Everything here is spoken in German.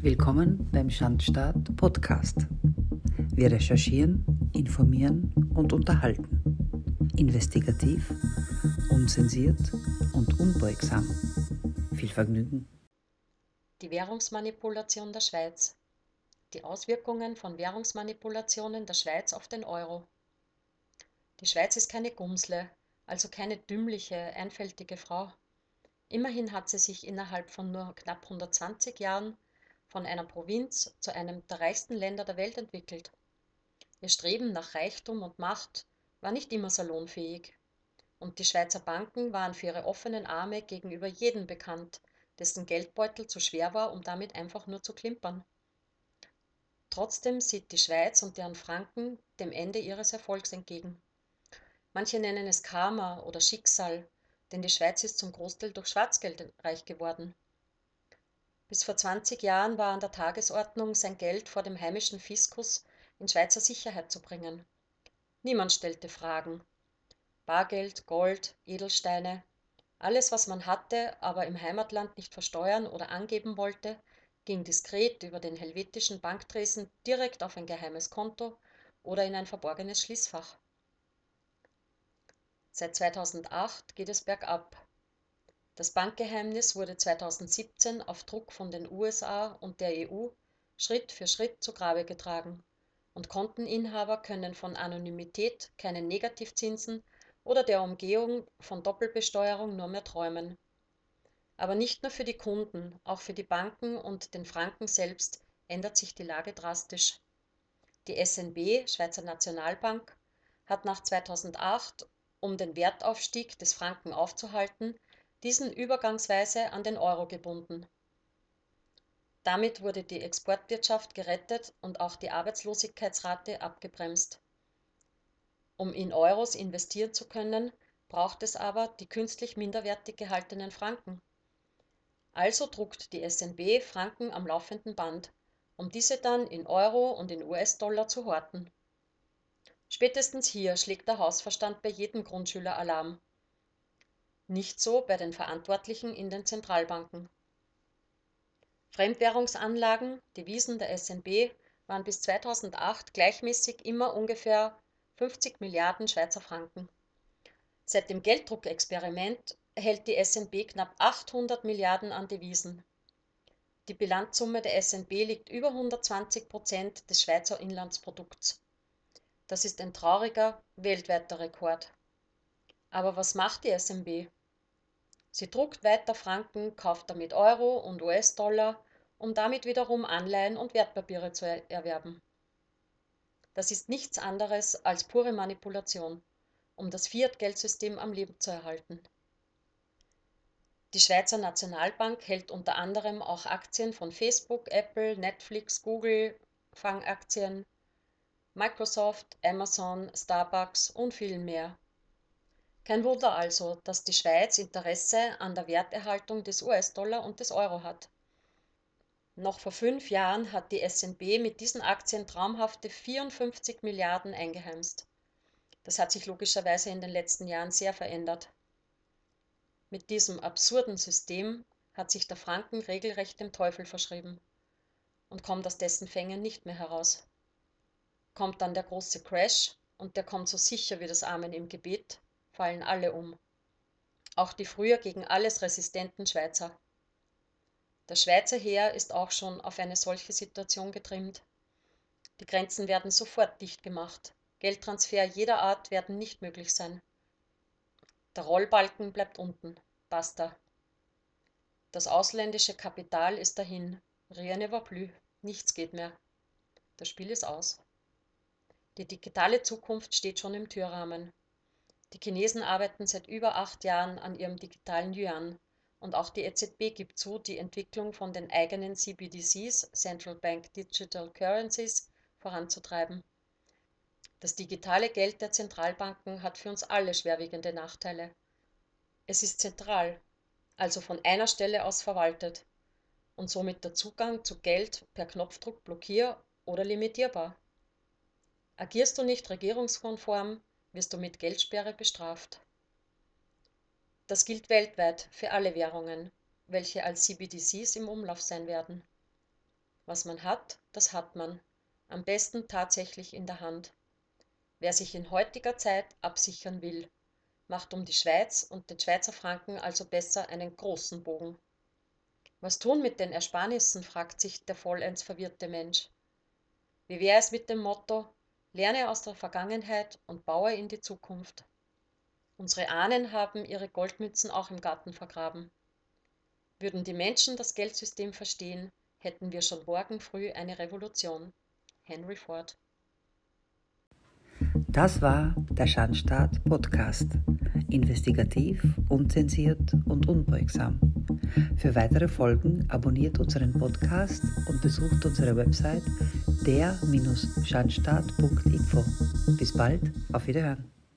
Willkommen beim Schandstaat Podcast. Wir recherchieren, informieren und unterhalten. Investigativ, unzensiert und unbeugsam. Viel Vergnügen. Die Währungsmanipulation der Schweiz. Die Auswirkungen von Währungsmanipulationen der Schweiz auf den Euro. Die Schweiz ist keine Gumsle, also keine dümmliche, einfältige Frau. Immerhin hat sie sich innerhalb von nur knapp 120 Jahren von einer Provinz zu einem der reichsten Länder der Welt entwickelt. Ihr Streben nach Reichtum und Macht war nicht immer salonfähig. Und die Schweizer Banken waren für ihre offenen Arme gegenüber jedem bekannt, dessen Geldbeutel zu schwer war, um damit einfach nur zu klimpern. Trotzdem sieht die Schweiz und deren Franken dem Ende ihres Erfolgs entgegen. Manche nennen es Karma oder Schicksal, denn die Schweiz ist zum Großteil durch Schwarzgeld reich geworden. Bis vor 20 Jahren war an der Tagesordnung, sein Geld vor dem heimischen Fiskus in Schweizer Sicherheit zu bringen. Niemand stellte Fragen. Bargeld, Gold, Edelsteine, alles, was man hatte, aber im Heimatland nicht versteuern oder angeben wollte, ging diskret über den helvetischen Banktresen direkt auf ein geheimes Konto oder in ein verborgenes Schließfach. Seit 2008 geht es bergab. Das Bankgeheimnis wurde 2017 auf Druck von den USA und der EU Schritt für Schritt zu Grabe getragen und Konteninhaber können von Anonymität, keinen Negativzinsen oder der Umgehung von Doppelbesteuerung nur mehr träumen. Aber nicht nur für die Kunden, auch für die Banken und den Franken selbst ändert sich die Lage drastisch. Die SNB, Schweizer Nationalbank, hat nach 2008, um den Wertaufstieg des Franken aufzuhalten, diesen übergangsweise an den Euro gebunden. Damit wurde die Exportwirtschaft gerettet und auch die Arbeitslosigkeitsrate abgebremst. Um in Euros investieren zu können, braucht es aber die künstlich minderwertig gehaltenen Franken. Also druckt die SNB Franken am laufenden Band, um diese dann in Euro und in US-Dollar zu horten. Spätestens hier schlägt der Hausverstand bei jedem Grundschüler Alarm. Nicht so bei den Verantwortlichen in den Zentralbanken. Fremdwährungsanlagen, Devisen der SNB, waren bis 2008 gleichmäßig immer ungefähr 50 Milliarden Schweizer Franken. Seit dem Gelddruckexperiment hält die SNB knapp 800 Milliarden an Devisen. Die Bilanzsumme der SNB liegt über 120 Prozent des Schweizer Inlandsprodukts. Das ist ein trauriger weltweiter Rekord. Aber was macht die SNB? Sie druckt weiter Franken, kauft damit Euro und US-Dollar, um damit wiederum Anleihen und Wertpapiere zu erwerben. Das ist nichts anderes als pure Manipulation, um das Fiat-Geldsystem am Leben zu erhalten. Die Schweizer Nationalbank hält unter anderem auch Aktien von Facebook, Apple, Netflix, Google, Fangaktien, Microsoft, Amazon, Starbucks und vielen mehr. Kein Wunder also, dass die Schweiz Interesse an der Werterhaltung des US-Dollar und des Euro hat. Noch vor fünf Jahren hat die SNB mit diesen Aktien traumhafte 54 Milliarden eingeheimst. Das hat sich logischerweise in den letzten Jahren sehr verändert. Mit diesem absurden System hat sich der Franken regelrecht dem Teufel verschrieben und kommt aus dessen Fängen nicht mehr heraus. Kommt dann der große Crash und der kommt so sicher wie das Amen im Gebet, fallen alle um. Auch die früher gegen alles resistenten Schweizer. Das Schweizer Heer ist auch schon auf eine solche Situation getrimmt. Die Grenzen werden sofort dicht gemacht. Geldtransfer jeder Art werden nicht möglich sein. Der Rollbalken bleibt unten. Basta. Das ausländische Kapital ist dahin. Rien ne va plus. Nichts geht mehr. Das Spiel ist aus. Die digitale Zukunft steht schon im Türrahmen. Die Chinesen arbeiten seit über acht Jahren an ihrem digitalen Yuan und auch die EZB gibt zu, die Entwicklung von den eigenen CBDCs, Central Bank Digital Currencies, voranzutreiben. Das digitale Geld der Zentralbanken hat für uns alle schwerwiegende Nachteile. Es ist zentral, also von einer Stelle aus verwaltet und somit der Zugang zu Geld per Knopfdruck blockier- oder limitierbar. Agierst du nicht regierungskonform, wirst du mit Geldsperre bestraft. Das gilt weltweit für alle Währungen, welche als CBDCs im Umlauf sein werden. Was man hat, das hat man. Am besten tatsächlich in der Hand. Wer sich in heutiger Zeit absichern will, macht um die Schweiz und den Schweizer Franken also besser einen großen Bogen. Was tun mit den Ersparnissen, fragt sich der vollends verwirrte Mensch. Wie wäre es mit dem Motto, lerne aus der Vergangenheit und baue in die Zukunft? Unsere Ahnen haben ihre Goldmützen auch im Garten vergraben. Würden die Menschen das Geldsystem verstehen, hätten wir schon morgen früh eine Revolution. Henry Ford. Das war der Schandstaat Podcast. Investigativ, unzensiert und unbeugsam. Für weitere Folgen abonniert unseren Podcast und besucht unsere Website der-schandstaat.info. Bis bald, auf Wiederhören.